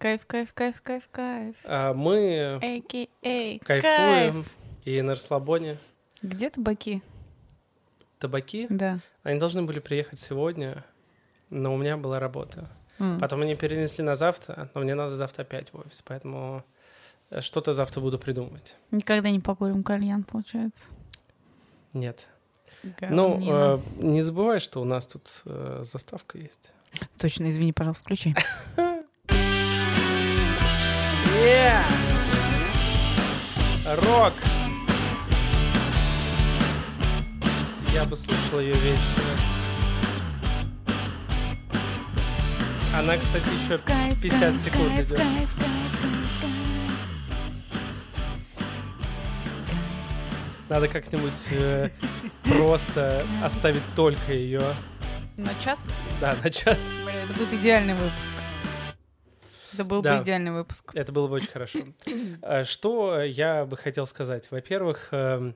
Кайф, кайф, кайф, кайф, кайф. А, Мы кайфуем кайф. и на расслабоне. Где табаки? Табаки, Да. они должны были приехать сегодня, но у меня была работа. М. Потом они перенесли на завтра, но мне надо завтра опять в офис, поэтому э, что-то завтра буду придумывать. Никогда не покурим кальян, получается. Нет. Ну, Говнина. э, не забывай, что у нас тут э, заставка есть. Точно, извини, пожалуйста, включай. Yeah! Рок! Я бы слушал ее вечно. Она, кстати, еще В кайф, 50 кайф, секунд идет. Надо как-нибудь э, просто оставить только ее. На час? Да, на час. Бля, это будет идеальный выпуск. Это был Да. бы идеальный выпуск. Это было бы очень хорошо. А, Что я бы хотел сказать? Во-первых, эм,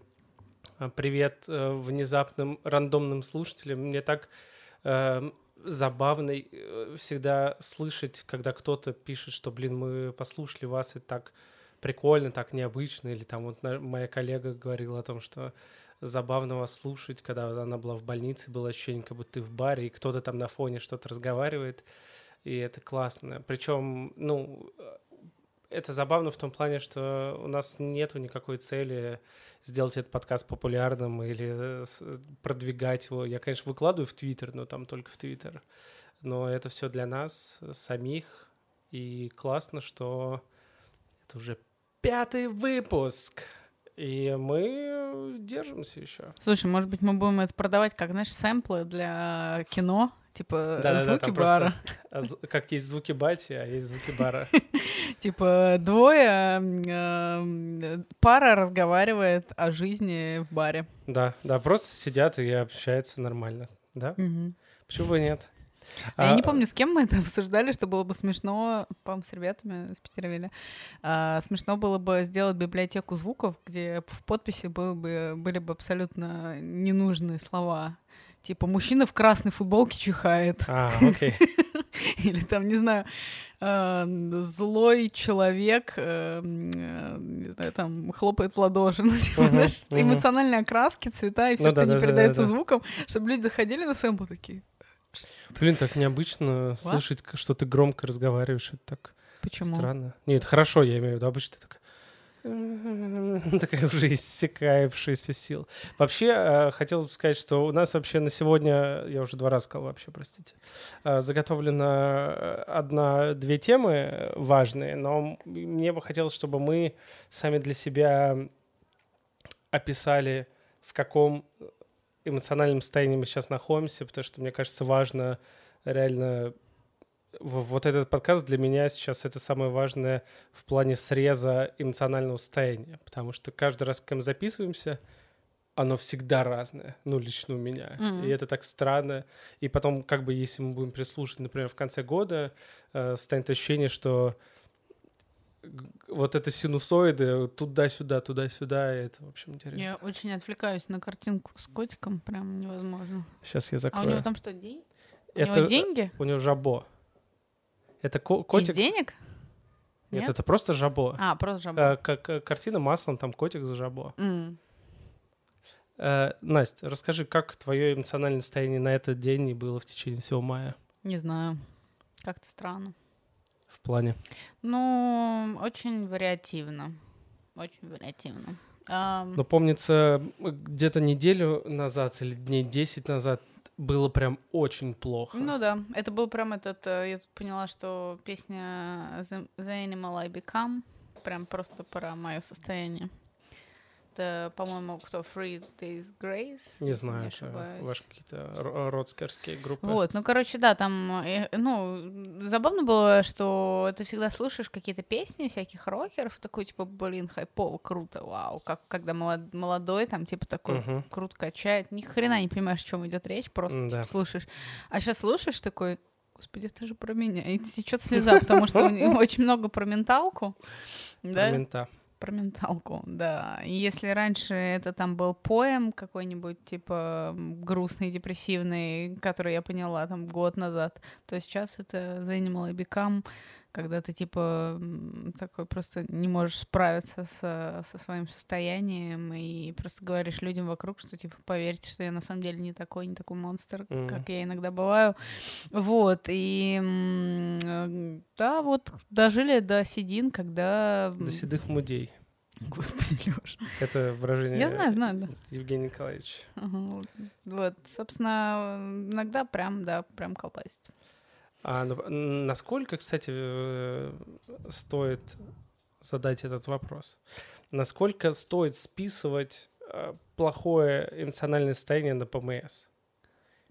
привет э, внезапным рандомным слушателям. Мне так эм, забавно э, всегда слышать, когда кто-то пишет, что, блин, мы послушали вас, и так прикольно, так необычно. Или там вот моя коллега говорила о том, что забавно вас слушать, когда она была в больнице, было ощущение, как будто ты в баре, и кто-то там на фоне что-то разговаривает, и это классно. Причем, ну, э, это забавно в том плане, что у нас нету никакой цели сделать этот подкаст популярным или э, с- продвигать его. Я, конечно, выкладываю в Твиттер, но там только в Твиттер. Но это все для нас э, самих. И классно, что это уже пятый выпуск. И мы держимся еще. Слушай, может быть, мы будем это продавать как, знаешь, сэмплы для кино, типа Да-да-да, звуки просто- бара. А з- Как есть звуки бати, а есть звуки бара. Типа двое, м, м, пара разговаривает о жизни в баре. Да, да, просто сидят и общаются нормально. Да? Почему бы нет? А я А, не помню, с кем мы это обсуждали, что было бы смешно, по-моему, с ребятами с Питеровиля. А, смешно было бы сделать библиотеку звуков, где в подписи был бы, были бы абсолютно ненужные слова. Типа «мужчина в красной футболке чихает». А, окей. Или там, не знаю, э, злой человек, э, э, не знаю, там, хлопает в ладоши. Ну, типа, знаешь, эмоциональные окраски, цвета и все, Ну что да, не да, да, передается да, да. звуком, чтобы люди заходили на сэмпл такие. Блин, так необычно слышать, что ты громко разговариваешь. Это так Почему? странно. Нет, хорошо, я имею в виду. Обычно ты такая... Такая уже иссякающаяся сил. Вообще, э, хотелось бы сказать, что у нас вообще на сегодня, я уже два раза сказал вообще, простите, э, заготовлено э, одна-две темы важные, но мне бы хотелось, чтобы мы сами для себя описали, в каком эмоциональном состоянии мы сейчас находимся, потому что, мне кажется, важно реально вот этот подкаст для меня сейчас это самое важное в плане среза эмоционального состояния, потому что каждый раз, когда мы записываемся, оно всегда разное, ну, лично у меня. Мгм. И это так странно. И потом, как бы, если мы будем прислушать, например, в конце года, э, станет ощущение, что вот это синусоиды туда-сюда, туда-сюда, и это, в общем, интересно. Я очень отвлекаюсь на картинку с котиком, прям невозможно. Сейчас я А у закрою. него там что, деньги? У это, него деньги? У него жабо. Это ко- котик... Из денег? Нет, Нет? это просто жабо. А, просто жаба. Э, как э, картина маслом, там котик за жабо. М. Э, Настя, расскажи, как твое эмоциональное состояние на этот день и было в течение всего мая Не знаю. Как-то странно. в плане? Ну, очень вариативно. Очень вариативно. Ам, Но помнится, где-то неделю назад или дней 10 назад было прям очень плохо. Ну да, это был прям этот, э, я тут поняла, что песня The, The Animal I Become прям просто про мое состояние. Это, по-моему, кто Three Days Grace? Не знаю, ошибаюсь. ваши какие-то ро- родскерские группы. Вот, ну, короче, да, там, э, ну, забавно было, что ты всегда слушаешь какие-то песни всяких рокеров, такой, типа, блин, хайпово, круто, вау, как когда молод- молодой, там, типа, такой, Мгм. круто качает, ни хрена не понимаешь, о чем идет речь, просто, типа, да. слушаешь. А сейчас слушаешь такой, господи, это же про меня, и течет слеза, потому что у него очень много про менталку, да, Про мента. Про менталку, да. И если раньше это там был поэм какой-нибудь, типа грустный, депрессивный, который я поняла там год назад, то сейчас это The Animal Become, когда ты, типа, такой просто не можешь справиться со, со своим состоянием и просто говоришь людям вокруг, что, типа, поверьте, что я на самом деле не такой, не такой монстр, Мгм. как я иногда бываю. Вот, и э, да, вот дожили до седин, когда... До седых мудей. Господи, Лёш. Это выражение Я знаю, знаю, да. Евгения Николаевича. Ага, вот. Вот, собственно, иногда прям, да, прям колбасит. А ну, насколько, кстати, э, стоит задать этот вопрос? Насколько стоит списывать э, плохое эмоциональное состояние на ПМС?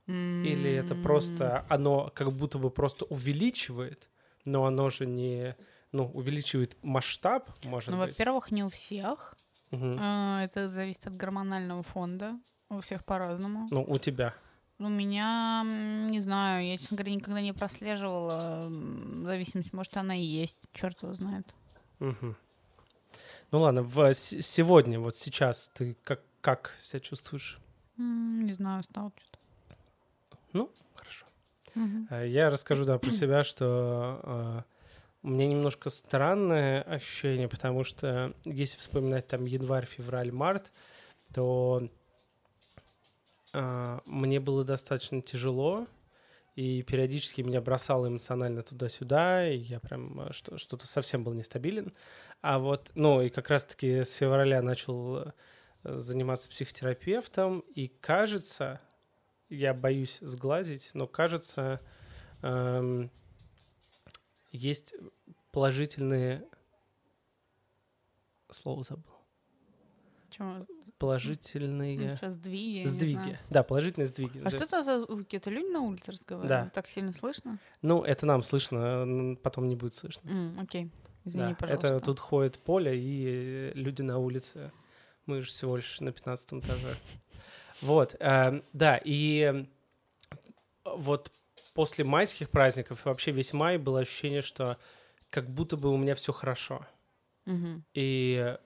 Или это просто оно как будто бы просто увеличивает, но оно же не, ну, увеличивает масштаб, может Ну, быть? во-первых, не у всех. А, Это зависит от гормонального фонда. У всех по-разному. Ну, у тебя. У меня, не знаю, я, честно говоря, никогда не прослеживала зависимость. Может, она и есть, черт его знает. Мгм. Ну ладно, в, сегодня, вот сейчас ты как, как себя чувствуешь? Не знаю, стало что-то. Хорошо. Мгм. Э, Я расскажу, да, про себя, что э, у меня немножко странное ощущение, потому что если вспоминать там январь, февраль, март, то мне было достаточно тяжело, и периодически меня бросало эмоционально туда-сюда, и я прям что- что-то совсем был нестабилен. А вот, ну, и как раз-таки с февраля начал э, заниматься психотерапевтом, и кажется, я боюсь сглазить, но кажется, эм, есть положительные... Слово забыл. Положительные сейчас сдвиги, сдвиги. Да, положительные сдвиги. А что это за звуки? Это люди на улице разговаривают? Да. Так сильно слышно? Ну, это нам слышно, потом не будет слышно. М, окей. Извини, Да, пожалуйста. Это тут ходит поле и э, люди на улице. Мы же всего лишь на 15 этаже. Вот, эм, да, и эм, вот после майских праздников вообще весь май было ощущение, что как будто бы у меня все хорошо. Мгм. И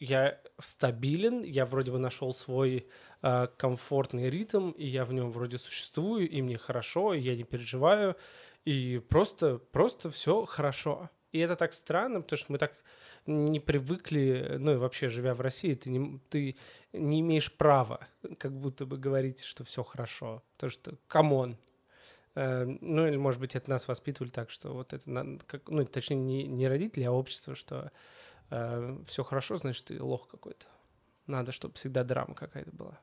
я стабилен, я вроде бы нашел свой э, комфортный ритм, и я в нем вроде существую, и мне хорошо, и я не переживаю, и просто, просто все хорошо. И это так странно, потому что мы так не привыкли, ну и вообще, живя в России, ты не, ты не имеешь права как будто бы говорить, что все хорошо. Потому что, come on, Э, ну, или, может быть, это нас воспитывали так, что вот это, ну, точнее, не, не родители, а общество, что все хорошо, значит, ты лох какой-то. Надо, чтобы всегда драма какая-то была.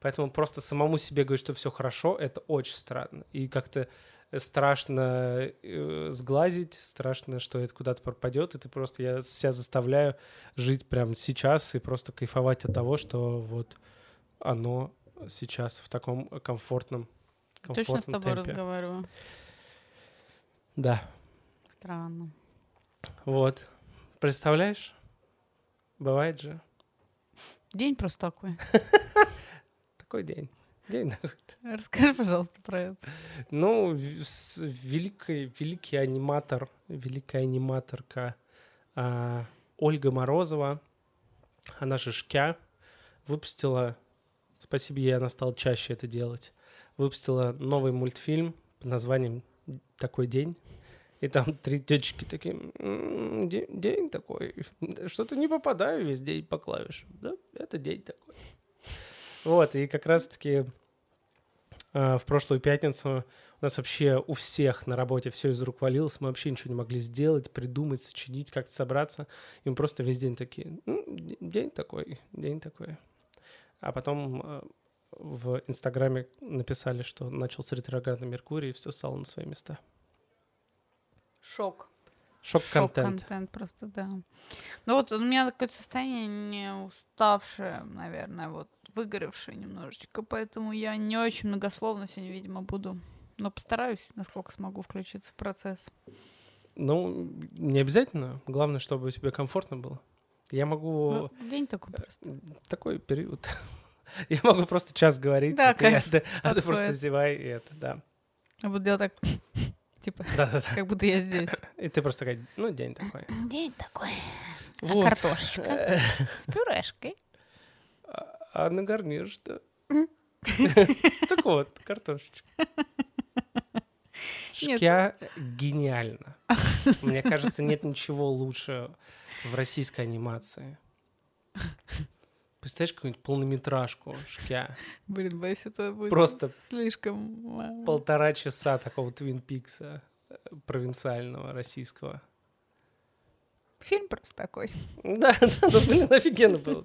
Поэтому просто самому себе говорить, что все хорошо, это очень странно. И как-то страшно э, сглазить, страшно, что это куда-то пропадет, и ты просто, я себя заставляю жить прямо сейчас и просто кайфовать от того, что вот оно сейчас в таком комфортном, Точно с комфортном тобой темпе. разговариваю. Да, Странно. вот. Представляешь? Бывает же. День просто такой. Такой день. День. Расскажи, пожалуйста, про это. Ну, великий, великий аниматор, великая аниматорка а, Ольга Морозова, она же Шкя, выпустила, спасибо ей, она стала чаще это делать, выпустила новый мультфильм под названием «Такой день». И там три течки такие, «М, день, день такой, что-то не попадаю весь день по клавишам. Да, это день такой. Вот, и как раз-таки а, в прошлую пятницу у нас вообще у всех на работе все из рук валилось, мы вообще ничего не могли сделать, придумать, сочинить, как-то собраться. И мы просто весь день такие, «Ну, день такой, день такой. А потом э, в Инстаграме написали, что начался ретроградный Меркурий, и все стало на свои места. Шок. Шок-контент. Шок-контент просто, да. Ну вот у меня такое состояние не уставшее, наверное, вот выгоревшее немножечко, поэтому я не очень многословно сегодня, видимо, буду. Но постараюсь, насколько смогу включиться в процесс. Ну, не обязательно. Главное, чтобы тебе комфортно было. Я могу... Ну, день такой просто. Такой период. Я могу просто час говорить, Да, а ты, а ты- а ты просто зевай, и это, да. Я буду делать так, типа, Да-да-да. как будто я здесь. И ты просто такая, ну, день такой. День такой. Вот. Картошечка Э, с пюрешкой. А а на гарнир что? Так вот, картошечка. Шкя гениально. Мне кажется, нет ничего лучше в российской анимации. Представляешь, какую-нибудь полнометражку Шкя? Блин, боюсь, это будет Просто слишком... Полтора часа такого Твин Пикса э, провинциального, российского. Фильм просто такой. Да, да, ну, блин, офигенно было.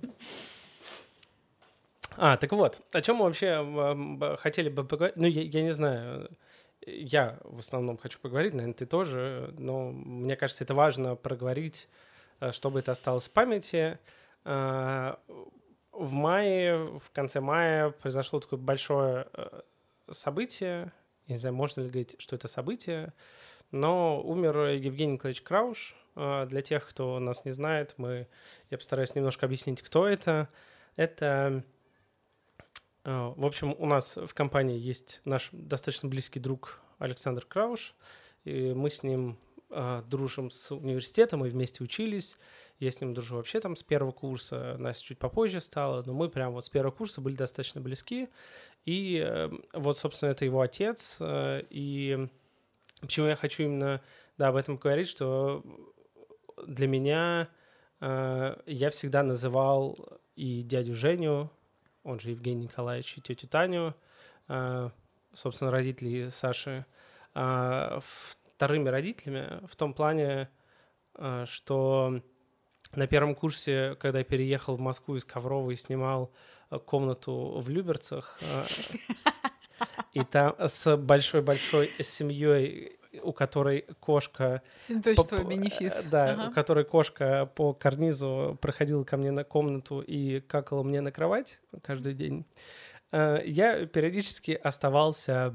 А, так вот, о чем мы вообще хотели бы поговорить? Ну, я, я не знаю, я в основном хочу поговорить, наверное, ты тоже, но мне кажется, это важно проговорить, э, чтобы это осталось в памяти. В мае, в конце мая произошло такое большое э, событие. Не знаю, можно ли говорить, что это событие, но умер Евгений Николаевич Крауш. А, для тех, кто нас не знает, мы, я постараюсь немножко объяснить, кто это. Это, а, в общем, у нас в компании есть наш достаточно близкий друг Александр Крауш, и мы с ним дружим с университетом, мы вместе учились. Я с ним дружу вообще там с первого курса, Настя чуть попозже стала, но мы прям вот с первого курса были достаточно близки. И э, вот, собственно, это его отец. Э, и почему я хочу именно да, об этом говорить, что для меня э, я всегда называл и дядю Женю, он же Евгений Николаевич, и тетю Таню, собственно, родителей Саши, вторыми родителями в том плане, что на первом курсе, когда я переехал в Москву из Коврова и снимал э, комнату в Люберцах, э, и там с большой-большой семьей, у которой кошка... Синточество бенефис. Да, ага. у которой кошка по карнизу проходила ко мне на комнату и какала мне на кровать каждый день. Э, я периодически оставался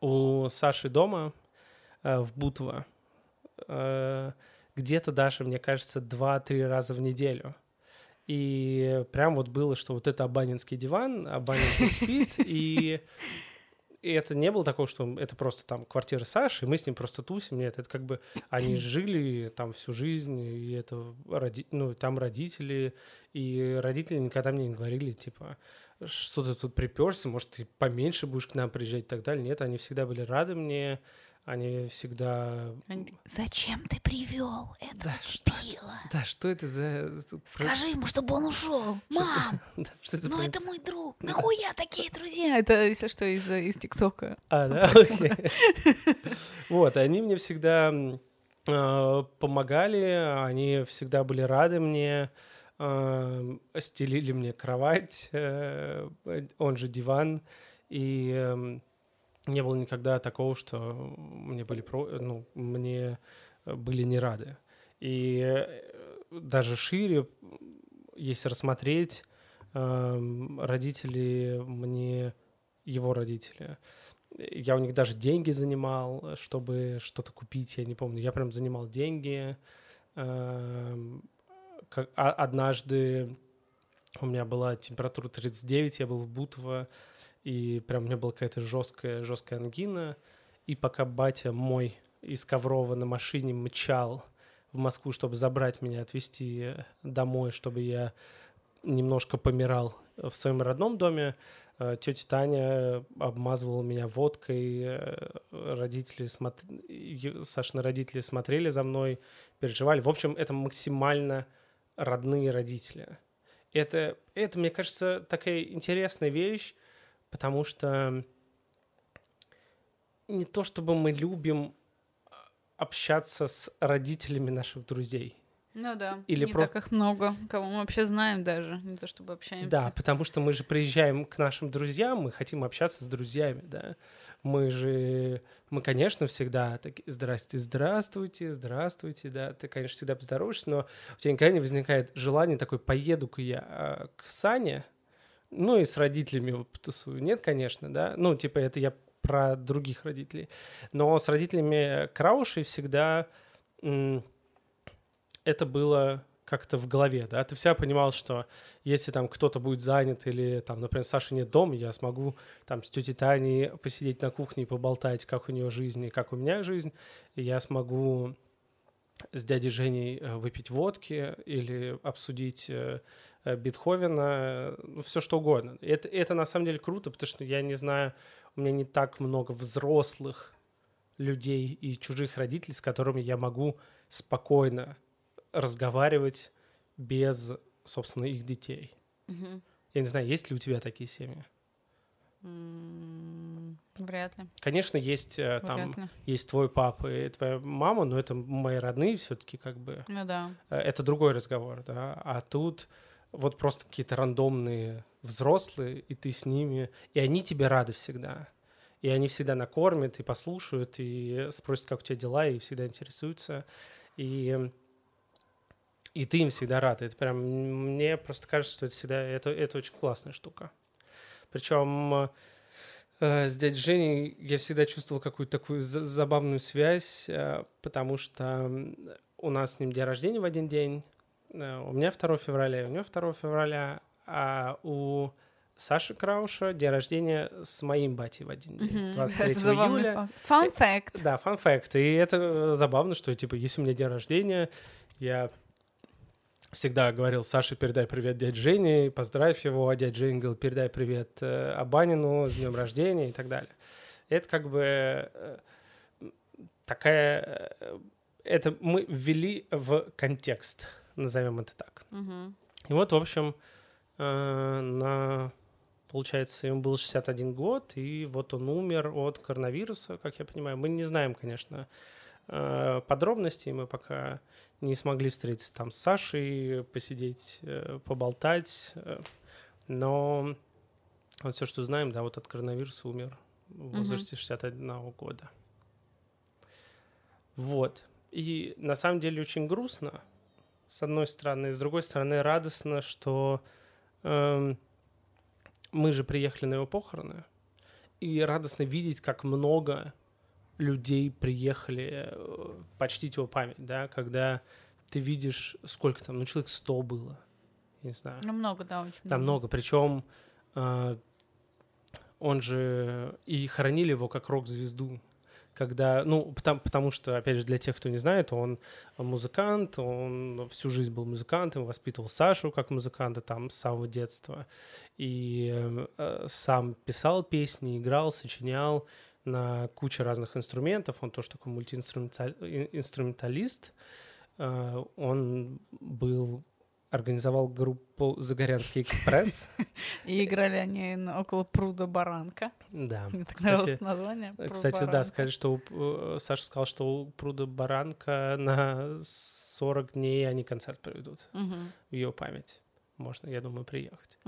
у Саши дома в Бутово где-то даже, мне кажется, два-три раза в неделю. И прям вот было, что вот это абанинский диван, абанин спит, и и это не было такого, что это просто там квартира Саши, и мы с ним просто тусим. Нет, это как бы они жили там всю жизнь, и это роди... ну, там родители, и родители никогда мне не говорили, типа, что ты тут приперся, может, ты поменьше будешь к нам приезжать и так далее. Нет, они всегда были рады мне, они всегда... Они... Зачем ты привел этого да, дебила? Что, да, что это за... Скажи ему, чтобы он ушел. Мам, да, что это ну это мой друг. Нахуя такие друзья? Это, если что, из, из ТикТока. А, да? Окей. Вот, они мне всегда а, помогали, они всегда были рады мне, а, стелили мне кровать, э, он же диван, и эм, не было никогда такого, что мне были, про, ну, мне были не рады. И э, даже шире, если рассмотреть, эм, родители мне, его родители, я у них даже деньги занимал, чтобы что-то купить, я не помню. Я прям занимал деньги. Эм, а, однажды у меня была температура 39, я был в Бутово, и прям у меня была какая-то жесткая, жесткая ангина, и пока батя мой из Коврова на машине мчал в Москву, чтобы забрать меня, отвезти домой, чтобы я немножко помирал в своем родном доме, э, тетя Таня обмазывала меня водкой, э, родители смотр... Сашины родители смотрели за мной, переживали. В общем, это максимально родные родители. Это, это, мне кажется, такая интересная вещь, потому что не то чтобы мы любим общаться с родителями наших друзей. Ну да, Или не про... так их много, кого мы вообще знаем даже, не то чтобы общаемся. Да, потому что мы же приезжаем к нашим друзьям, мы хотим общаться с друзьями, да. Мы же, мы, конечно, всегда такие, здрасте, здравствуйте, здравствуйте, да, ты, конечно, всегда поздороваешься, но у тебя никогда не возникает желание такой, поеду-ка я а, к Сане, ну и с родителями потусую. Нет, конечно, да. Ну, типа, это я про других родителей. Но с родителями Краушей всегда это было как-то в голове, да, ты всегда понимал, что если там кто-то будет занят или там, например, Саша нет дома, я смогу там с тетей Таней посидеть на кухне и поболтать, как у нее жизнь и как у меня жизнь, и я смогу с дядей Женей э, выпить водки или обсудить э, Э, Бетховена, ну, все что угодно. Это, это на самом деле круто, потому что я не знаю, у меня не так много взрослых людей и чужих родителей, с которыми я могу спокойно разговаривать без, собственно, их детей. Мгм. Я не знаю, есть ли у тебя такие семьи? М, Вряд ли. Конечно, есть э, там Вряд ли. есть твой папа и твоя мама, но это мои родные все-таки как бы. Ну да. Э, Это другой разговор, да. А тут вот просто какие-то рандомные взрослые, и ты с ними, и они тебе рады всегда. И они всегда накормят, и послушают, и спросят, как у тебя дела, и всегда интересуются. И, и ты им всегда рад. Это прям, мне просто кажется, что это всегда, это, это очень классная штука. Причем с дядей Женей я всегда чувствовал какую-то такую за- забавную связь, э, потому что у нас с ним день рождения в один день. Э, У меня 2 февраля, у него 2 февраля, а у Саши Крауша день рождения с моим батей в один день, Мгм. 23 Это июля. факт. Fun fact. Да, фан факт. И это э, забавно, что, типа, если у меня день рождения, я всегда говорил, Саше, передай привет дяде Жене, поздравь его, а дядя Женя говорил, передай привет э, Абанину с днем рождения и так далее. Это как бы э, такая... э, Это мы ввели в контекст, назовем это так. Мгм. И вот, в общем, э, на, получается, ему был 61 год, и вот он умер от коронавируса, как я понимаю. Мы не знаем, конечно, подробностей, мы пока не смогли встретиться там с Сашей, посидеть, э, поболтать, э, но вот все, что знаем, да, вот от коронавируса умер в возрасте 61 года. Вот. И на самом деле очень грустно, с одной стороны, с другой стороны радостно, что эм, мы же приехали на его похороны, и радостно видеть, как много людей приехали э, почтить его память, да, когда ты видишь, сколько там, ну, человек 100 было, не знаю. Ну, много, да, очень Там много. Причем э, он же и хоронили его как рок-звезду. Когда, ну, потому, потому что, опять же, для тех, кто не знает, он музыкант, он всю жизнь был музыкантом, воспитывал Сашу как музыканта там с самого детства. И э, сам писал песни, играл, сочинял на куче разных инструментов. Он тоже такой мультиинструменталист. Э, он был организовал группу «Загорянский экспресс». И играли они около пруда Баранка. Да. Мне так нравилось название. «Пруд Кстати, да, Баранка». сказать, что э, Саша сказал, что у пруда Баранка на 40 дней они концерт проведут в ее память. Можно, я думаю, приехать.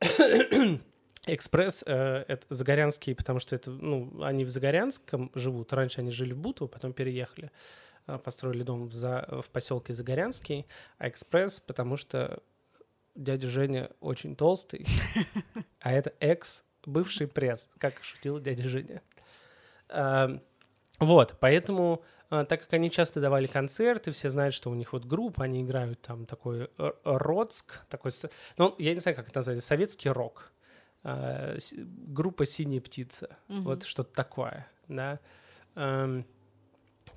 Экспресс э, это Загорянский, потому что это, ну, они в Загорянском живут. Раньше они жили в Бутово, потом переехали, э, построили дом в, за, в поселке Загорянский. А Экспресс, потому что дядя Женя очень толстый, а это экс бывший пресс, как шутил дядя Женя. А, Вот, поэтому, а, так как они часто давали концерты, все знают, что у них вот группа, они играют там такой р- Роцк, такой, ну, я не знаю, как это назвать, советский рок. С- Группа «Синяя птица», Мгм. вот что-то такое, да. Эм,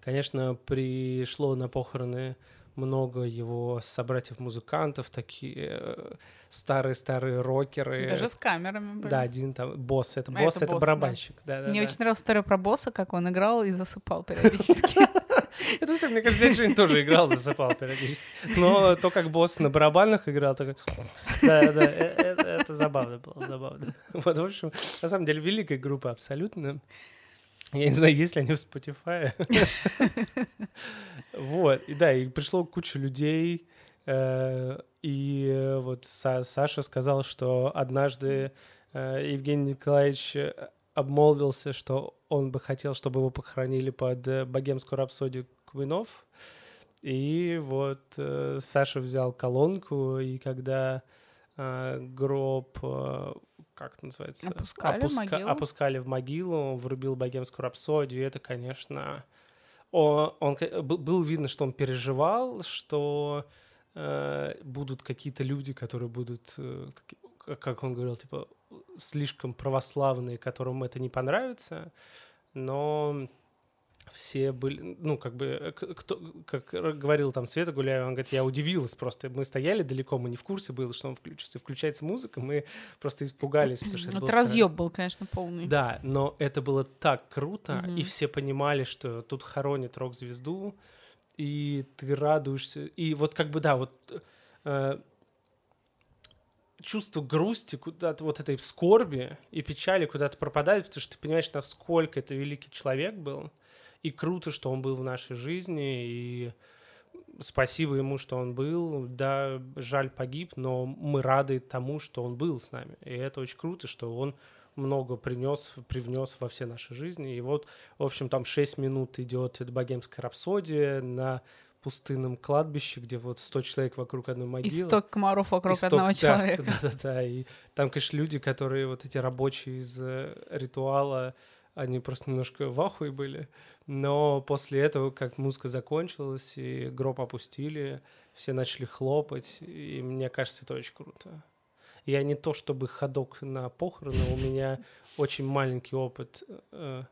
Конечно, пришло на похороны много его собратьев-музыкантов, такие э, старые-старые рокеры. Даже с камерами были. Да, один там, босс, это А, босс, это это босс, да. барабанщик. Да, да, Мне да. очень нравилась история про босса, как он играл и засыпал периодически. Это все, мне кажется, Женя тоже играл, засыпал периодически. Но то, как босс на барабанах играл, то как... Да, да, э- э- это забавно было, забавно. Вот, в общем, на самом деле, великая группа абсолютно. Я не знаю, есть ли они в Spotify. Вот, и да, и пришло куча людей, э, и вот Са- Саша сказал, что однажды э, Евгений Николаевич э, обмолвился, что он бы хотел, чтобы его похоронили под богемскую рапсодию Квинов. И вот Саша взял колонку, и когда гроб, как это называется? Опускали в могилу? опускали в могилу, врубил богемскую рапсодию, и это, конечно... Он, он был видно, что он переживал, что э, будут какие-то люди, которые будут, э, как он говорил, типа слишком православные, которым это не понравится, но все были, ну, как бы, э, кто, как говорил там Света Гуляева, он говорит, я удивилась просто, мы стояли далеко, мы не в курсе было, что он включится, включается музыка, мы просто испугались, потому что это, это разъеб был, конечно, полный. Да, но это было так круто, угу. и все понимали, что тут хоронит рок-звезду, и ты радуешься, и вот как бы, да, вот э, чувство грусти, куда-то вот этой скорби и печали куда-то пропадает, потому что ты понимаешь, насколько это великий человек был, и круто, что он был в нашей жизни, и спасибо ему, что он был. Да, жаль, погиб, но мы рады тому, что он был с нами. И это очень круто, что он много принес, привнес во все наши жизни. И вот, в общем, там 6 минут идет богемская рапсодия на пустынном кладбище, где вот 100 человек вокруг одной могилы. И 100 комаров вокруг 100, одного да, человека. Да-да-да, и там, конечно, люди, которые вот эти рабочие из э, ритуала, они просто немножко в ахуе были. Но после этого, как музыка закончилась и гроб опустили, все начали хлопать, и мне кажется, это очень круто. Я не то чтобы ходок на похороны, у меня очень маленький опыт, э,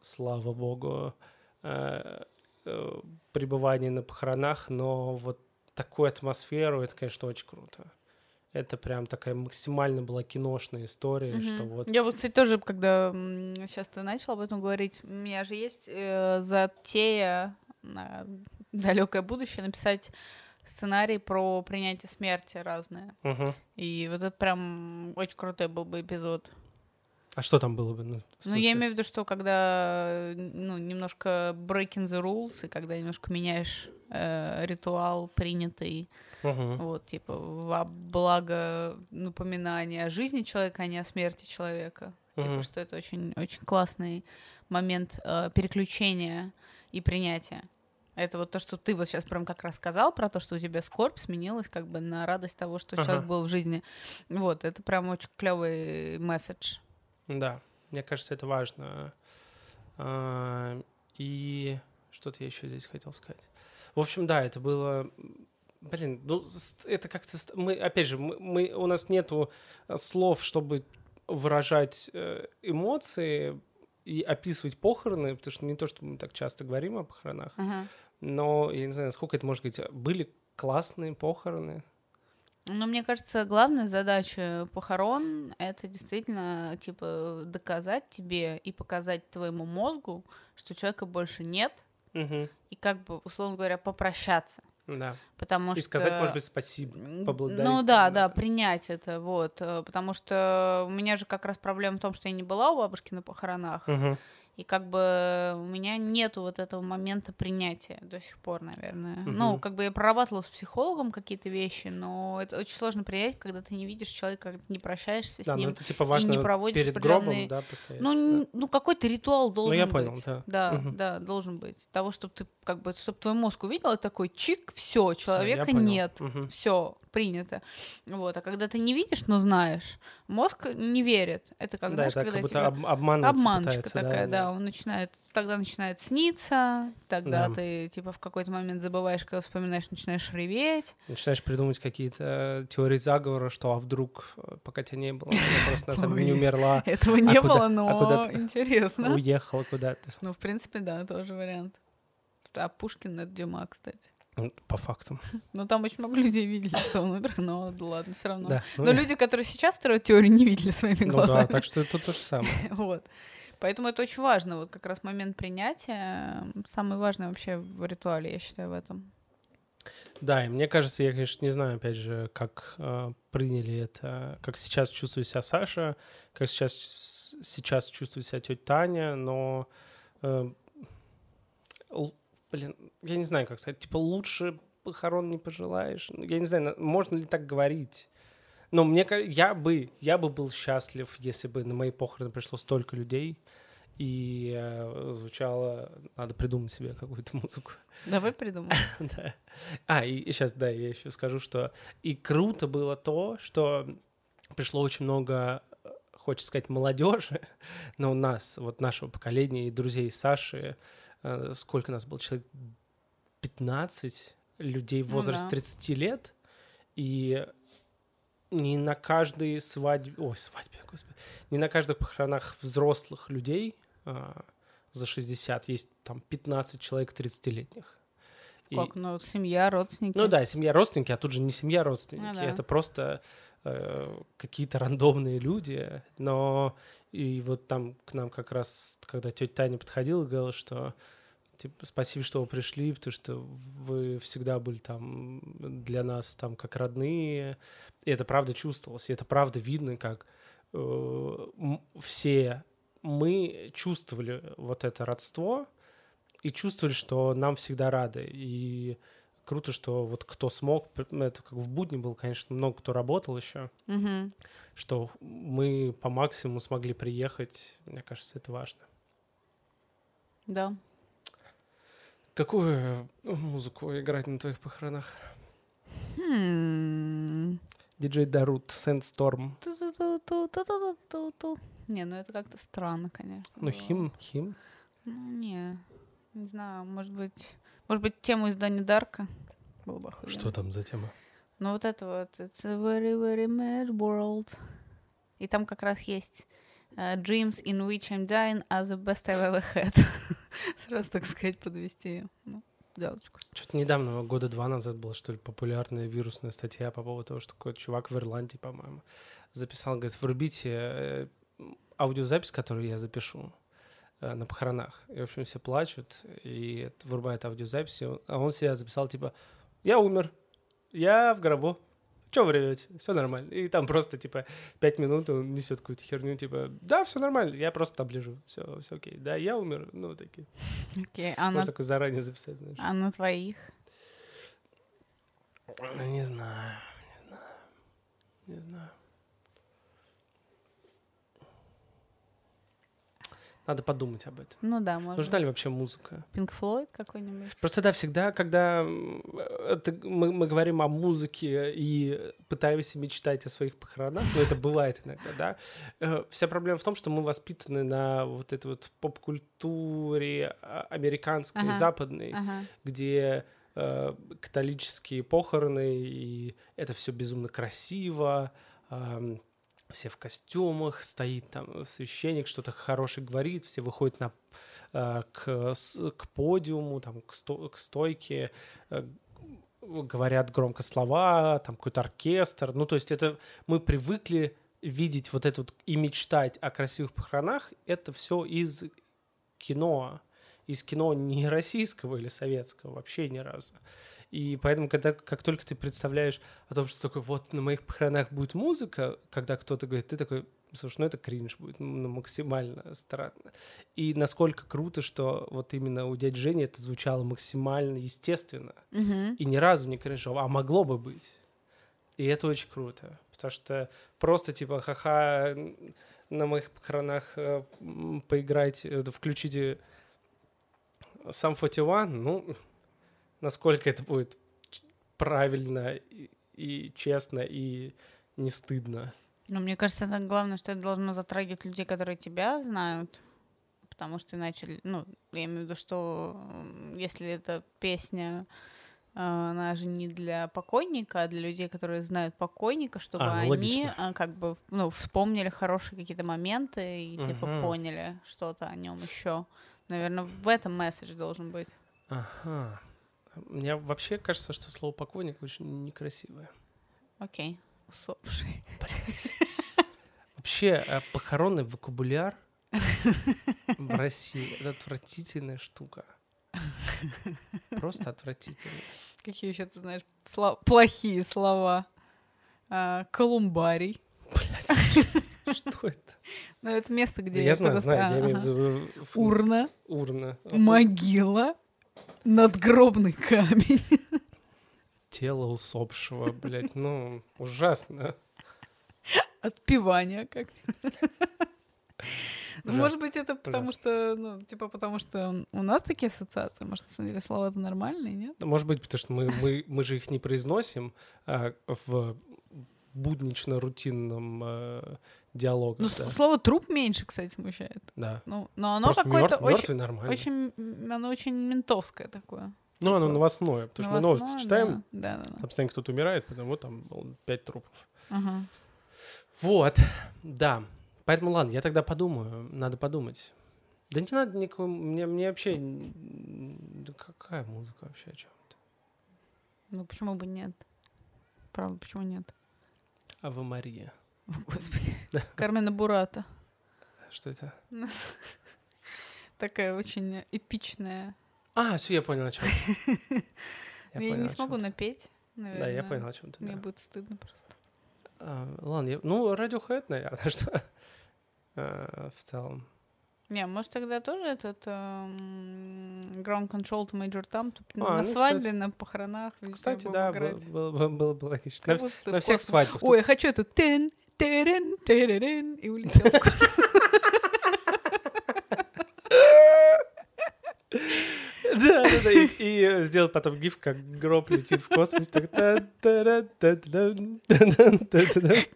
слава богу, э, э, пребывания на похоронах, но вот такую атмосферу, это, конечно, очень круто это прям такая максимально была киношная история, mm-hmm. что вот... Я вот, кстати, тоже, когда сейчас ты начал об этом говорить, у меня же есть э, затея на далекое будущее написать сценарий про принятие смерти разные. Uh-huh. И вот это прям очень крутой был бы эпизод. А что там было бы? Ну, ну, я имею в виду, что когда ну, немножко breaking the rules, и когда немножко меняешь э, ритуал принятый, uh-huh. вот, типа, во благо напоминания о жизни человека, а не о смерти человека. Uh-huh. Типа, что это очень, очень классный момент э, переключения и принятия. Это вот то, что ты вот сейчас прям как раз сказал про то, что у тебя скорбь сменилась как бы на радость того, что uh-huh. человек был в жизни. Вот, это прям очень клевый месседж. Да, мне кажется, это важно. А, и что-то я еще здесь хотел сказать. В общем, да, это было Блин, ну это как-то мы опять же мы, мы у нас нету слов, чтобы выражать э, эмоции и описывать похороны, потому что не то, что мы так часто говорим о похоронах, uh-huh. но я не знаю, сколько это может быть. Были классные похороны, ну, мне кажется, главная задача похорон — это действительно, типа, доказать тебе и показать твоему мозгу, что человека больше нет, угу. и как бы, условно говоря, попрощаться. Да. Потому и что... сказать, может быть, спасибо, поблагодарить. Ну да, да, принять это, вот. Э, потому что у меня же как раз проблема в том, что я не была у бабушки на похоронах. Угу. И как бы у меня нету вот этого момента принятия до сих пор, наверное. Угу. Ну, как бы я прорабатывала с психологом какие-то вещи, но это очень сложно принять, когда ты не видишь человека, когда ты не прощаешься да, с ним. Ну, это типа важно и не проводишь перед гробом, да, постоянно. Ну, да. ну какой-то ритуал должен ну, я быть. понял, да. Да, угу. да, должен быть. Того, чтобы ты как бы, чтобы твой мозг увидел, такой чик, все, человека нет, угу. все, принято. Вот, а когда ты не видишь, но знаешь, мозг не верит. Это как, да, знаешь, это когда как будто тебя... об, обманываться обманочка такая, да, да, он начинает, тогда начинает сниться, тогда Да. ты типа в какой-то момент забываешь, когда вспоминаешь, начинаешь реветь. Начинаешь придумывать какие-то э, теории заговора, что а вдруг, э, пока тебя не было, она просто на самом деле не умерла, Этого не куда- было, а но интересно. уехала куда-то. Ну, в принципе, да, тоже вариант. А Пушкин — это Дюма, кстати. Ну, По факту. Ну, там очень много людей видели, что он умер, но ладно, все равно. Да. Но люди, которые сейчас строят теорию, не видели своими Ну глазами. да, так что это то же самое. Вот. Поэтому это очень важно. Вот как раз момент принятия самый важный вообще в ритуале, я считаю, в этом. Да, и мне кажется, я, конечно, не знаю, опять же, как э, приняли это, как сейчас чувствует себя Саша, как сейчас, сейчас чувствует себя тетя Таня, но, э, блин, я не знаю, как сказать, типа лучше похорон не пожелаешь. Ну, Я не знаю, на- можно ли так говорить. Но мне я бы, я бы был счастлив, если бы на мои похороны пришло столько людей, и э, звучало, надо придумать себе какую-то музыку. Давай придумаем. Да. А, и сейчас, да, я еще скажу, что и круто было то, что пришло очень много, э, хочется сказать, молодежи, но у нас, вот нашего поколения и друзей Саши, сколько нас было, человек 15 людей в Ну возрасте да. 30 лет, и не на каждой свадьбе, ой, свадьбе, господи, не на каждых похоронах взрослых людей а, за 60, есть там 15 человек 30-летних. И... Как? Ну, семья, родственники. Ну да, семья, родственники, а тут же не семья, родственники. Ну, да. Это просто э, какие-то рандомные люди. Но и вот там к нам как раз, когда тетя Таня подходила, говорила, что типа, спасибо, что вы пришли, потому что вы всегда были там для нас там как родные. И это правда чувствовалось, и это правда видно, как э, все мы чувствовали вот это родство, и чувствовали, что нам всегда рады. И круто, что вот кто смог, ну, это как в будни был, конечно, много кто работал еще, угу. что мы по максимуму смогли приехать, мне кажется, это важно. Да. Какую музыку играть на твоих похоронах? Хм. Диджей Дарут, Sandstorm. Не, ну это как-то странно, конечно. Ну, хим, хим. Ну, не. Не знаю, может быть... Может быть, тему из Дани Дарка было бы охуенно. Что там за тема? Ну, вот это вот. It's a very, very mad world. И там как раз есть uh, Dreams in which I'm dying are the best I've ever had. Сразу, так сказать, подвести ну, галочку. Что-то недавно, года два назад была, что ли, популярная вирусная статья по поводу того, что какой-то чувак в Ирландии, по-моему, записал, говорит, врубите э, аудиозапись, которую я запишу. Э, на похоронах. И, в общем, все плачут, и вырубает аудиозапись, а он себя записал, типа, я умер, я в гробу, что вы ревете? Все нормально. И там просто, типа, пять минут он несет какую-то херню, типа, да, все нормально, я просто там лежу, все, все окей. Да, я умер, ну, такие. Окей, а Можно на... такое заранее записать, знаешь. А на твоих? Не знаю, не знаю, не знаю. Надо подумать об этом. Ну да, можно. Нужна ли вообще музыка? Пинк Флойд какой-нибудь? Просто да, всегда, когда это, мы, мы говорим о музыке и пытаемся мечтать о своих похоронах, но это бывает иногда, да, э, вся проблема в том, что мы воспитаны на вот этой вот поп-культуре а, американской, ага. западной, ага. где э, католические похороны, и это все безумно красиво, э, все в костюмах, стоит там священник, что-то хорошее говорит, все выходят на, э, к, к подиуму, там, к, сто, к стойке, э, говорят громко слова, там какой-то оркестр. Ну, то есть это мы привыкли видеть вот это вот и мечтать о красивых похоронах, это все из кино, из кино не российского или советского, вообще ни разу. И поэтому, когда, как только ты представляешь о том, что такое, вот на моих похоронах будет музыка, когда кто-то говорит, ты такой, слушай, ну это кринж будет, ну максимально странно. И насколько круто, что вот именно у дяди Жени это звучало максимально естественно. Mm-hmm. И ни разу не кринжово, а могло бы быть. И это очень круто, потому что просто типа ха-ха на моих похоронах э, поиграть, э, включите сам 41, ну, насколько это будет правильно и, и честно, и не стыдно. Ну, мне кажется, это главное, что это должно затрагивать людей, которые тебя знают, потому что иначе, ну, я имею в виду, что если эта песня а, она же не для покойника, а для людей, которые знают покойника, чтобы а, ну, они логично. как бы ну вспомнили хорошие какие-то моменты и угу. типа поняли что-то о нем еще. Наверное, в этом месседж должен быть. Ага. Мне вообще кажется, что слово покойник очень некрасивое. Окей, усопший. Вообще, э, похоронный вокабуляр в России — это отвратительная штука. Просто отвратительная. Какие еще ты знаешь сло- плохие слова? А, колумбарий. Блять, что это? Ну, это место, где... я знаю, знаю, я имею в виду... Урна. Урна. Могила. Надгробный камень. Тело усопшего, блядь, ну, ужасно. Отпевание как ну, может быть, это потому что, ну, типа, потому что у нас такие ассоциации. Может, на самом деле слова-то нормальные, нет? Может быть, потому что мы, мы, мы же их не произносим а, в буднично-рутинном э, диалога. Ну, да. слово труп меньше, кстати, смущает. Да. Ну, но оно какое-то очень, нормально. очень, оно очень ментовское такое. Ну, оно новостное, потому что мы новости читаем, да. Да, да, да. постоянно кто-то умирает, потому там пять трупов. Ага. Вот, да. Поэтому ладно, я тогда подумаю, надо подумать. Да не надо никакой... Мне, мне вообще... да какая музыка вообще? О чем? Ну почему бы нет? Правда, почему нет? Ава Мария. О, Господи. Кармена Бурата. Что это? Такая очень эпичная. А, все, я понял, о чем. Ну, Я, не смогу напеть, наверное. Да, я понял, о чем ты. Мне будет стыдно просто. А, ладно, ну, Radiohead, наверное, что а, в целом. Не, может тогда тоже этот эм, Ground Control to Major Tom А, на ну, свадьбе, кстати. на похоронах. Кстати, да, было, было, было, было бы логично. На, на всех свадьбах. Ой, я хочу эту тен, терен, теререн, и улетел в космос. Да, да, да. И, и, сделать потом гиф, как гроб летит в космос. Так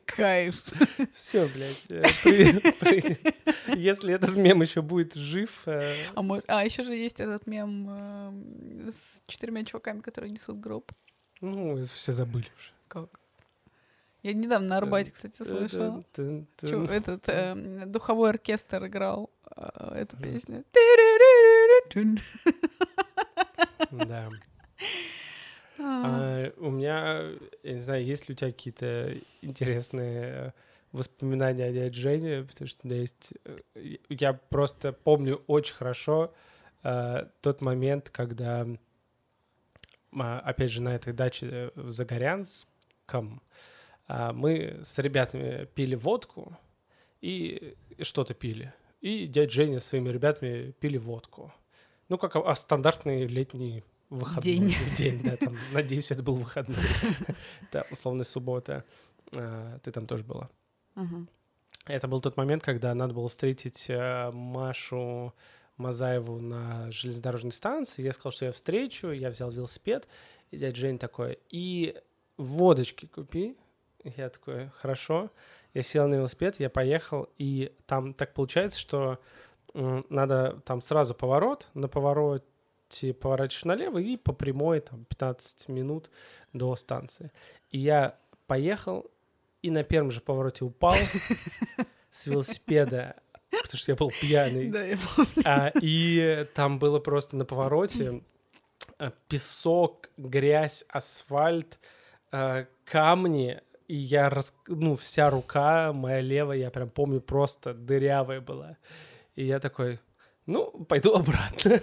Кайф. Все, блядь. э, при- при- Если этот мем еще будет жив, э, А, а еще же есть этот мем эм, с четырьмя чуваками, которые несут гроб. ну, все забыли уже. Как? Я недавно на Арбате, кстати, слышала. Чё, этот эм, духовой оркестр играл э, эту песню. Да. А, А, у меня, я не знаю, есть ли у тебя какие-то интересные э, воспоминания о дяде Жене, потому что у меня есть... э, Я просто помню очень хорошо э, тот момент, когда, а, опять же, на этой даче э, в Загорянском а, мы с ребятами пили водку и что-то пили. И дядя Женя со своими ребятами пили водку. Ну, как а, стандартный летний выходной День. день, да, там, надеюсь, это был выходной. Да, условно, суббота. А, Ты там тоже была. Это был тот момент, когда надо было встретить э, Машу Мазаеву на железнодорожной станции. Я сказал, что я встречу, я взял велосипед. И дядя Жень такой, и водочки купи. Я такой, хорошо. Я сел на велосипед, я поехал, и там так получается, что надо там сразу поворот, на повороте поворачиваешь налево и по прямой там 15 минут до станции. И я поехал, и на первом же повороте упал с велосипеда, потому что я был пьяный. Да, я помню. А, и там было просто на повороте а, песок, грязь, асфальт, а, камни, и я, рас... ну, вся рука моя левая, я прям помню, просто дырявая была. И я такой, ну, пойду обратно.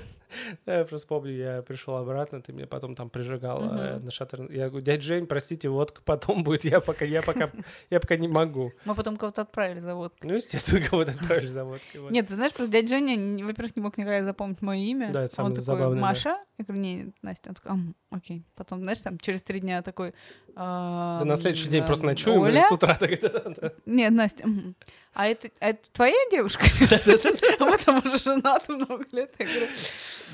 Да, Я просто помню, я пришел обратно, ты меня потом там прижигал э, Мгм. на шатер. Я говорю, дядя Жень, простите, водка потом будет, я пока, я пока, я пока не могу. Мы потом кого-то отправили за водкой. Ну, естественно, кого-то отправили за водкой. вот. Нет, ты знаешь, просто дядя Женя, во-первых, не мог никогда запомнить мое имя. Да, это Он самое такой, забавное. Маша? Я говорю, не, Настя. Он такой, «Ам, окей. Потом, знаешь, там через три дня такой... Да на следующий день просто ночуем с утра так. Нет, Настя. А это, а это твоя девушка? А мы там уже женаты много лет.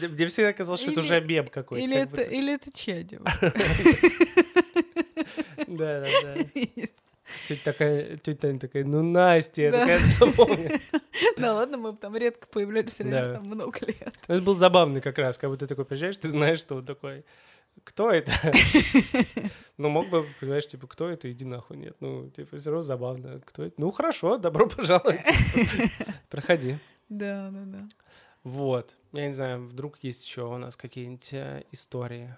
Мне- всегда казалось, что это уже мем какой-то. или это, чья девушка? Да, да, да. Тетя такая, тетя Таня такая, ну, Настя, я Да. такая запомню. Да ладно, мы там редко появлялись, реально там много лет. Это был забавный как раз, как будто ты такой приезжаешь, ты знаешь, что он такой, кто это? Ну, мог бы, понимаешь, типа, кто это, иди нахуй, нет. Ну, типа, все равно забавно. Кто это? Ну, хорошо, добро пожаловать. Проходи. Да, да, да. Вот. Я не знаю, вдруг есть еще у нас какие-нибудь э, истории.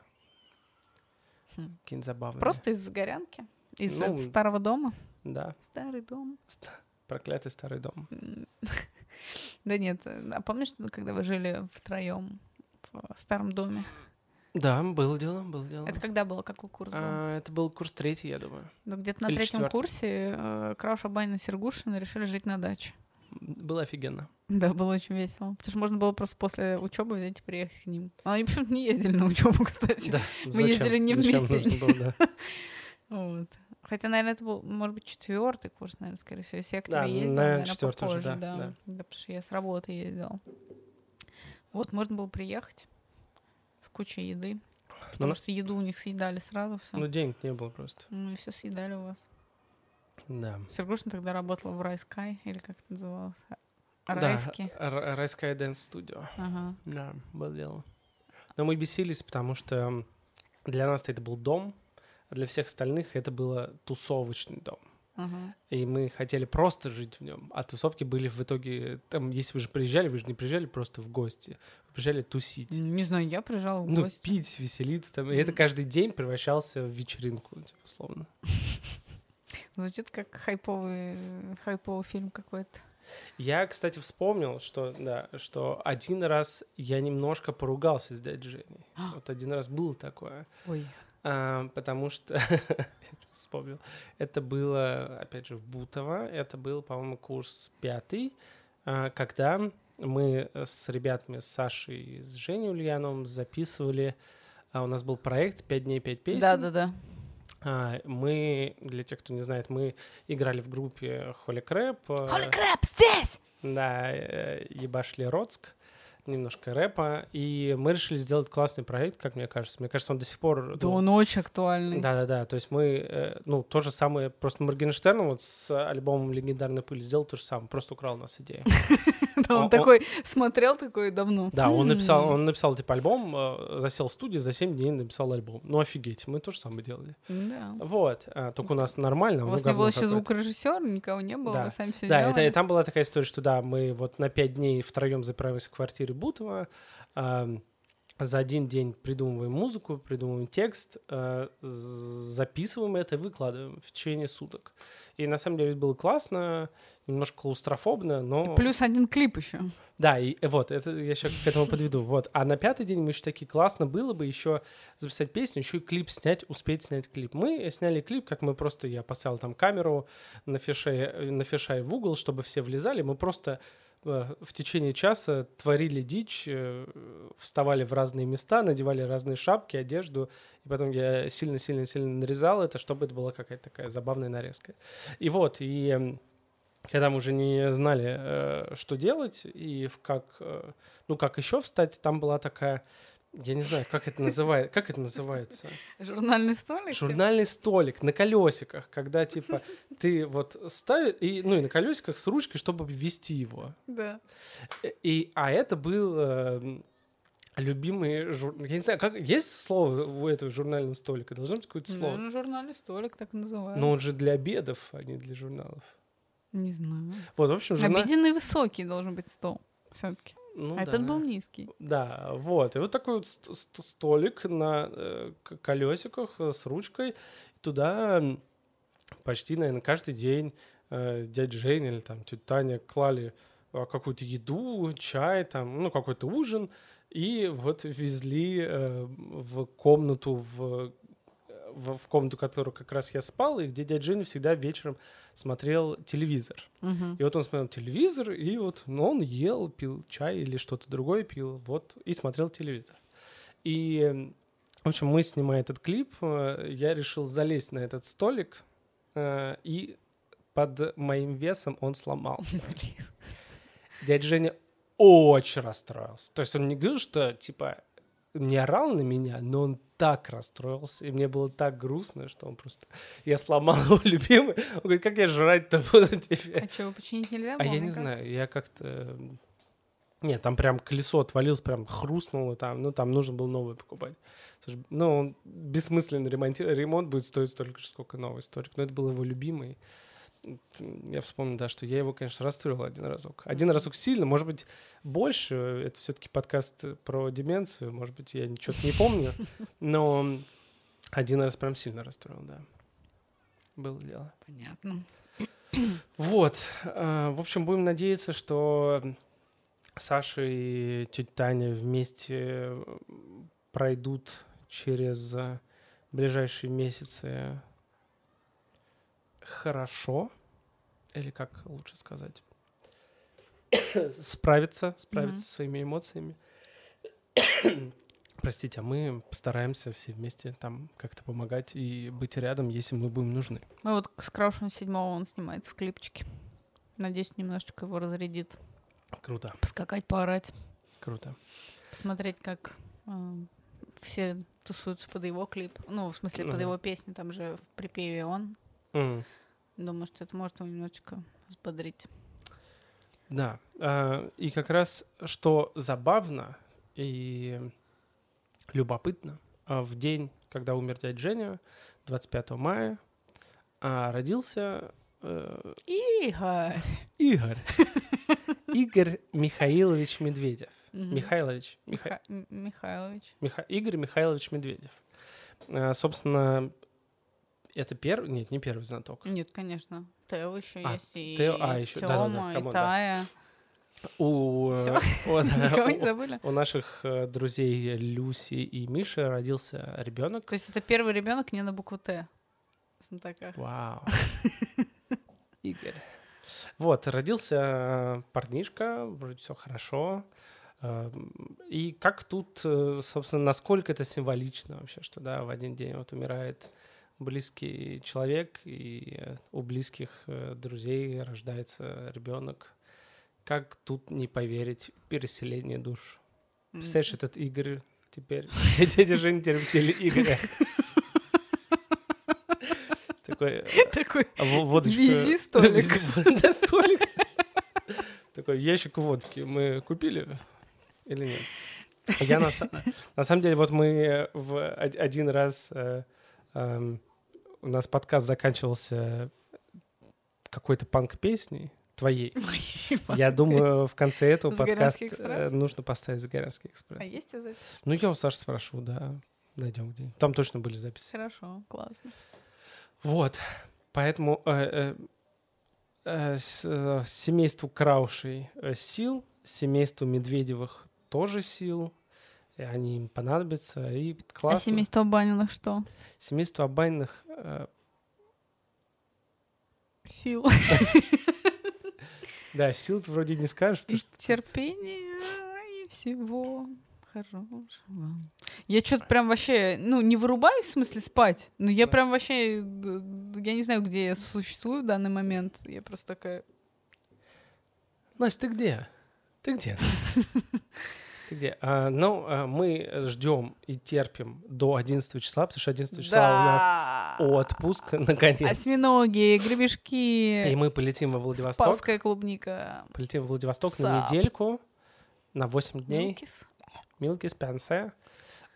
Хм. Какие-нибудь забавные. Просто из Загорянки? Из Ну, старого дома? Да. Старый дом. Ст- Проклятый старый дом. Да нет, а помнишь, когда вы жили втроем в старом доме? Да, было дело, было дело. Это когда было, какой курс был? А, это был курс третий, я думаю. Ну, где-то на или третьем четвёртый. курсе э, Крауша, Байна, Сергушина решили жить на даче. Было офигенно. Да, было очень весело. Потому что можно было просто после учебы взять и приехать к ним. А они почему-то не ездили на учебу, кстати. Да. Мы ездили не Зачем вместе. было, да. Вот. Хотя, наверное, это был, может быть, четвертый курс, наверное, скорее всего. Если я к Да, тебе ездила, наверное, наверное, четвёртый уже, попозже, да, да. да. Да, потому что я с работы ездила. Вот, можно было приехать с кучей еды. Потому Ну, что еду у них съедали сразу все. Ну, денег не было просто. Ну и все съедали у вас. Да. Сергушин тогда работала в Райскай, или как это называлось? Да, Райский. Р- Райская dance studio. Ага. Да, было дело. Но мы бесились, потому что для нас это был дом, а для всех остальных это было тусовочный дом. Ага. и мы хотели просто жить в нем. А тусовки были в итоге, там, если вы же приезжали, вы же не приезжали просто в гости, вы приезжали тусить. Не знаю, я приезжала в Ну, гости. пить, веселиться там. И это Мгм. каждый день превращался в вечеринку, типа, условно. Звучит как хайповый, хайповый фильм какой-то. Я, кстати, вспомнил, что, да, что один раз я немножко поругался с дядей Женей. Вот один раз было такое. Ой. А, потому что, вспомнил, это было, опять же, в Бутово, это был, по-моему, курс пятый, а, когда мы с ребятами, с Сашей и с Женей Ульяновым записывали, а, у нас был проект «Пять дней, пять песен». Да-да-да. Мы, для тех, кто не знает, мы играли в группе Crap. э, Holy crap, здесь! Да, э, ебашли Роцк, немножко рэпа, и мы решили сделать классный проект, как мне кажется. Мне кажется, он до сих пор... Да ну, он очень актуальный. да-да-да, то есть мы, э, ну, то же самое, просто Моргенштерн вот с альбомом «Легендарная пыль» сделал то же самое, просто украл у нас идею. Да, Он- он такой смотрел такой давно. Да, он написал, он написал, типа, альбом, э, засел в студии, за 7 дней написал альбом. Ну, офигеть, мы то же самое делали. Да. Вот, а, только у нас нормально, У вас не было еще какое-то. звукорежиссер, никого не было, Да. вы сами все Да, делали. это, и там была такая история, что да, мы вот на пять дней втроем заправились в квартире Бутова, ам, за один день придумываем музыку, придумываем текст, э, записываем это и выкладываем в течение суток. И на самом деле это было классно, немножко клаустрофобно, но... Плюс один клип еще. Да, и э, вот, это я сейчас к этому подведу. Вот. А на пятый день мы еще такие, классно было бы еще записать песню, еще и клип снять, успеть снять клип. Мы сняли клип, как мы просто, я поставил там камеру на фише, на фише в угол, чтобы все влезали. Мы просто в течение часа творили дичь, э, вставали в разные места, надевали разные шапки, одежду, и потом я сильно-сильно-сильно нарезал это, чтобы это была какая-то такая забавная нарезка. И вот, и когда мы уже не знали, э, что делать и как, э, ну как еще встать, там была такая, я не знаю, как это называется, как это называется, Журнальный столик. журнальный столик на колесиках, когда типа ты вот ставишь и ну и на колесиках с ручкой, чтобы ввести его. Да. И а это был э, любимый жур... я не знаю, как есть слово у этого журнального столика, должно быть какое-то слово. Наверное, журнальный столик так называют. Но он же для обедов, а не для журналов. Не знаю. Вот, в общем, журнал... Обеденный высокий должен быть стол все-таки. Ну а этот да. был низкий. Да, вот. И вот такой вот ст- ст- столик на э, колесиках э, с ручкой. Туда почти, наверное, каждый день э, дядя Женя или там тетя Таня клали э, какую-то еду, чай, там, ну, какой-то ужин. И вот везли э, в комнату, в, в, в комнату, которую как раз я спал, и где дядя Женя всегда вечером смотрел телевизор. Мгм. И вот он смотрел телевизор, и вот ну, он ел, пил чай или что-то другое пил, вот, и смотрел телевизор. И, в общем, мы, снимая этот клип, э, я решил залезть на этот столик, э, и под моим весом он сломался. Дядя Женя очень расстроился. То есть он не говорил, что, типа, не орал на меня, но он так расстроился, и мне было так грустно, что он просто... Я сломал его любимый. Он говорит, как я жрать-то буду теперь? А что, починить нельзя А я не знаю, я как-то... м, Нет, там прям колесо отвалилось, прям хрустнуло там. Ну, там нужно было новое покупать. Ну, он бессмысленно ремонтировать. Ремонт будет стоить столько же, сколько новый столик. Но это был его любимый. Я вспомнил, да, что я его, конечно, расстроил один разок. Один разок сильно, может быть, больше. Это все-таки подкаст про деменцию. Может быть, я ничего не помню. Но один раз прям сильно расстроил, да. Было дело. Понятно. Вот. э, В общем, будем надеяться, что Саша и тетя Таня вместе э, пройдут через ближайшие месяцы хорошо, или как лучше сказать, справиться, справиться Мгм. со своими эмоциями. Простите, а мы постараемся все вместе там как-то помогать и быть рядом, если мы будем нужны. Ну вот с Краушем седьмого он снимается в клипчике. Надеюсь, немножечко его разрядит. Круто, Поскакать, поорать. круто. Посмотреть, как э, все тусуются под его клип. Ну, в смысле, под Ага. его песни. Там же в припеве он. М. Думаю, что это может его немножечко взбодрить. Да, а, и как раз что забавно и любопытно, а, в день, когда умер дядя Женя, 25 мая, а, родился э, Игорь. Игорь. Игорь Михаилович Медведев. Михайлович. Миха- Михайлович. Миха- Игорь Михайлович Медведев. Э, Собственно, это первый... Нет, не первый знаток. Нет, конечно. Тео еще А, есть, и Тео- а, да-да-да, Тёма, и come on, да. Тая. У, э, Всё? у- да, Никого не у- забыли? у наших э, друзей Люси и Миши родился ребенок. То есть это первый ребенок не на букву Т в знатоках. Вау. Игорь. Вот, родился э, парнишка, вроде все хорошо. Э, И как тут, э, собственно, насколько это символично вообще, что да, в один день вот умирает близкий человек, и э, у близких э, друзей рождается ребенок. Как тут не поверить переселение душ? Представляешь, этот Игорь теперь... Дядя Женя теперь в теле Игоря. Такой, э, Такой. Вези столик. Да, столик. Такой ящик водки мы купили или нет? Я на, са- на самом деле, вот мы в од- один раз... э, эм, у нас подкаст заканчивался какой-то панк-песней твоей. Я думаю, в конце этого подкаста экспресс? нужно поставить «Загорянский А экспресс». есть у тебя запись? Ну, я у Саши спрошу, да. Найдем где Там точно были записи. Хорошо, классно. Вот. Поэтому э, э, э, э, семейству Краушей э, сил, семейству Медведевых тоже сил. И они им понадобятся. И классно. А семейство Баниных что? Семейство Абайных э, Сил. да, сил ты вроде не скажешь, потому И что терпения, и всего хорошего. Я что-то прям вообще, ну, не вырубаюсь, в смысле, спать. Но я прям вообще, я не знаю, где я существую в данный момент. Я просто такая... Настя, ты где? Ты где, Настя? Ты где? А, ну, а, мы ждем и терпим до 11 числа, потому что 11 числа у нас Да! отпуск, наконец. Осьминоги, И гребешки, мы полетим во Владивосток. спасская клубника. Полетим в Владивосток на Сап. недельку, на 8 дней. Милкис. Милки Спенсе.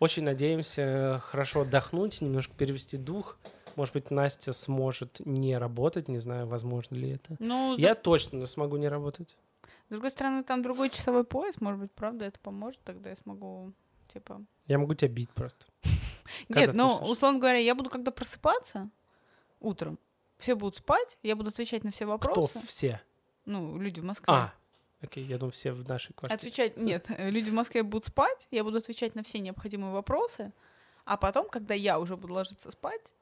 Очень надеемся хорошо отдохнуть, немножко перевести дух. Может быть, Настя сможет не работать, не знаю, возможно ли это. Ну, Я точно смогу не работать. с другой стороны, там другой часовой пояс, может быть, правда, это поможет, тогда я смогу, типа... Я могу тебя бить просто. Нет, ну, условно говоря, я буду когда просыпаться утром, все будут спать, я буду отвечать на все Кто вопросы. все? Ну, люди в Москве. А, окей, я думаю, все в нашей квартире. Отвечать, нет, люди в Москве будут спать, я буду отвечать на все необходимые вопросы, а потом, когда я уже буду ложиться спать,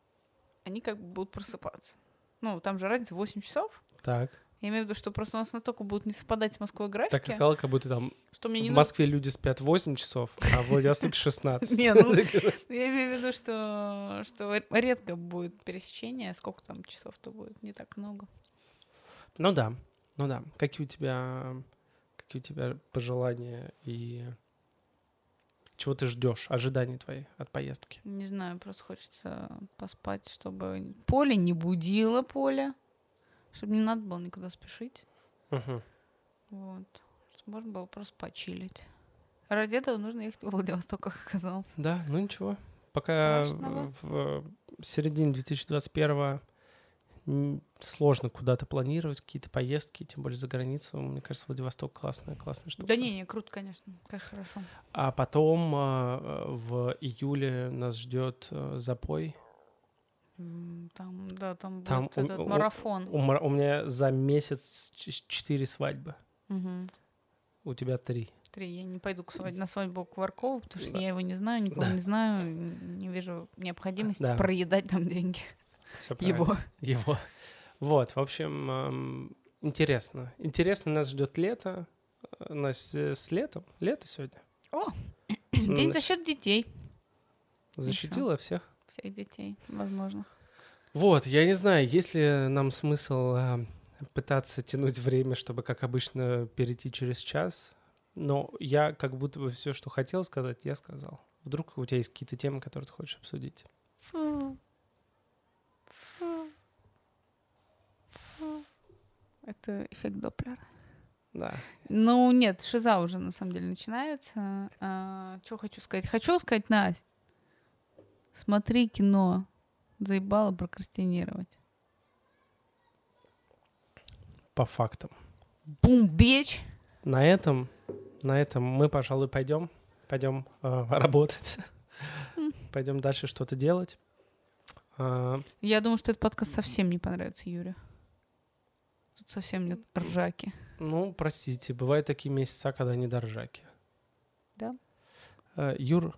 они как бы будут просыпаться. Ну, там же разница 8 часов. Так. Я имею в виду, что просто у нас настолько будут не совпадать с Москвой Так графики, и сказала, как будто там что мне не в нужно... Москве люди спят 8 часов, а в Владивостоке 16. Не, ну, Я имею в виду, что, что редко будет пересечение, сколько там часов-то будет, не так много. Ну да, ну да. Какие у тебя, какие у тебя пожелания и чего ты ждешь, ожидания твои от поездки? Не знаю, просто хочется поспать, чтобы поле не будило поле, чтобы не надо было никуда спешить. Мгм. Вот. Чтобы можно было просто почилить. Ради этого нужно ехать во Владивосток, как оказалось. Да, ну ничего. Пока Страшного. в, в середине 2021 м, сложно куда-то планировать какие-то поездки, тем более за границу. Мне кажется, Владивосток классная, классная штука. Да не, не, круто, конечно. Конечно, хорошо. А потом а, в июле нас ждет а, запой. Там, да, там, Там будет у- этот у- марафон. У, ма- у меня за месяц четыре свадьбы. Мгм. У тебя три. Три. Я не пойду к свадь- на свадьбу Кваркова, потому что Да. я его не знаю, никого Да. не знаю, не вижу необходимости Да. проедать там деньги. Его. Его. Вот, в общем, интересно. Интересно, нас ждет лето. Э, Нас э, с летом. Лето сегодня. О, Ну, День на- за счет детей. Защитила всех. Всех детей возможных. Вот, я не знаю, есть ли нам смысл а, пытаться тянуть время, чтобы, как обычно, перейти через час. Но я как будто бы все, что хотел сказать, я сказал. Вдруг у тебя есть какие-то темы, которые ты хочешь обсудить? Это эффект Доплера. Да. Ну, нет, шиза уже на самом деле начинается. что хочу сказать? Хочу сказать, Настя, смотри кино. Заебало прокрастинировать. по фактам. Бум, бич. На этом, на этом мы, пожалуй, пойдем, пойдем э, работать, пойдем дальше что-то делать. А, Я думаю, что этот подкаст совсем не понравится Юре. Тут совсем нет ржаки. ну, простите, бывают такие месяца, когда не до ржаки. Да. Э, Юр,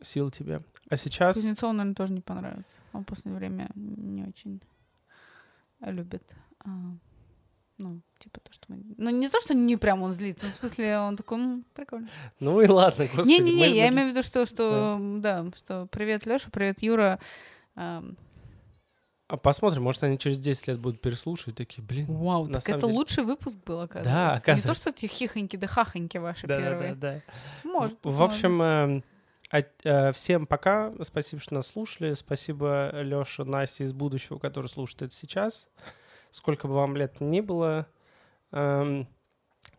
сил тебе. А сейчас... Кузнецову, наверное, тоже не понравится. Он в последнее время не очень любит. а, ну, типа то, что мы... Ну, не то, что не прям он злится, в смысле он такой, «М, прикольно. Ну и ладно, господи. Не-не-не, я имею в виду, что, что, да, что привет, Леша, привет, Юра. А посмотрим, может, они через 10 лет будут переслушивать, такие, блин. Вау, На так самом это деле- лучший выпуск был, оказывается. Да, Не то, оказывается. что эти хихоньки да хахоньки ваши Да, да, первые. да, да. Может. В в общем, а- э, всем пока. Спасибо, что нас слушали. Спасибо Лёше, Насте из будущего, который слушает это сейчас. Сколько бы вам лет ни было, эм,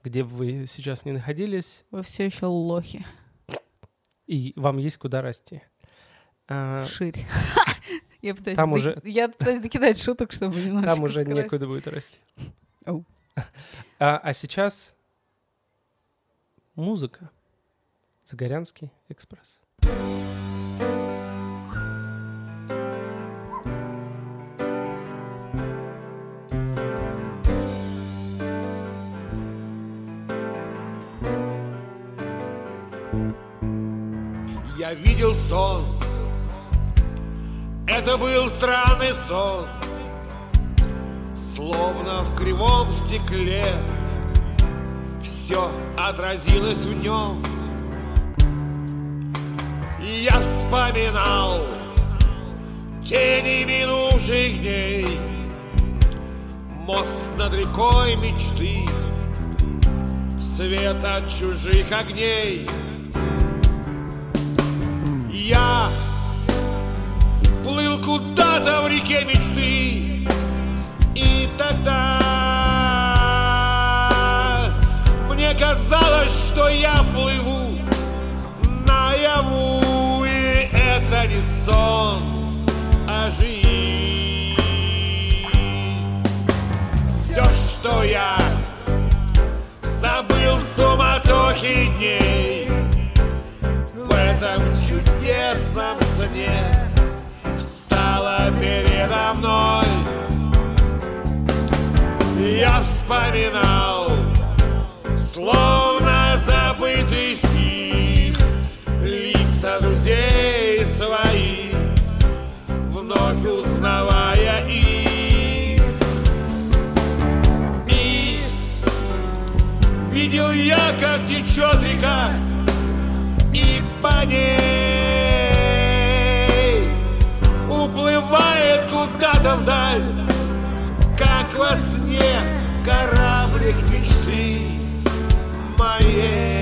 где бы вы сейчас не находились, Вы все еще лохи. и вам есть куда расти. А, Ширь. Я пытаюсь, Там ды- уже- я пытаюсь докидать шуток, чтобы немножко Там уже скрасить. некуда будет расти. Оу. А, а сейчас музыка. Загорянский экспресс. Я видел сон Это был странный сон Словно в кривом стекле. Все отразилось в нем И я вспоминал Тени минувших дней. Мост над рекой мечты Свет от чужих огней. Я куда-то в реке мечты. И тогда мне казалось, что я плыву наяву И это не сон, а жизнь. Все, что я забыл в суматохе дней в этом чудесном сне Встала передо мной. Я вспоминал Словно забытый стих Лица друзей своих Вновь узнавая их. И видел я, как течет река и по ней куда-то вдаль Как во сне кораблик мечты моей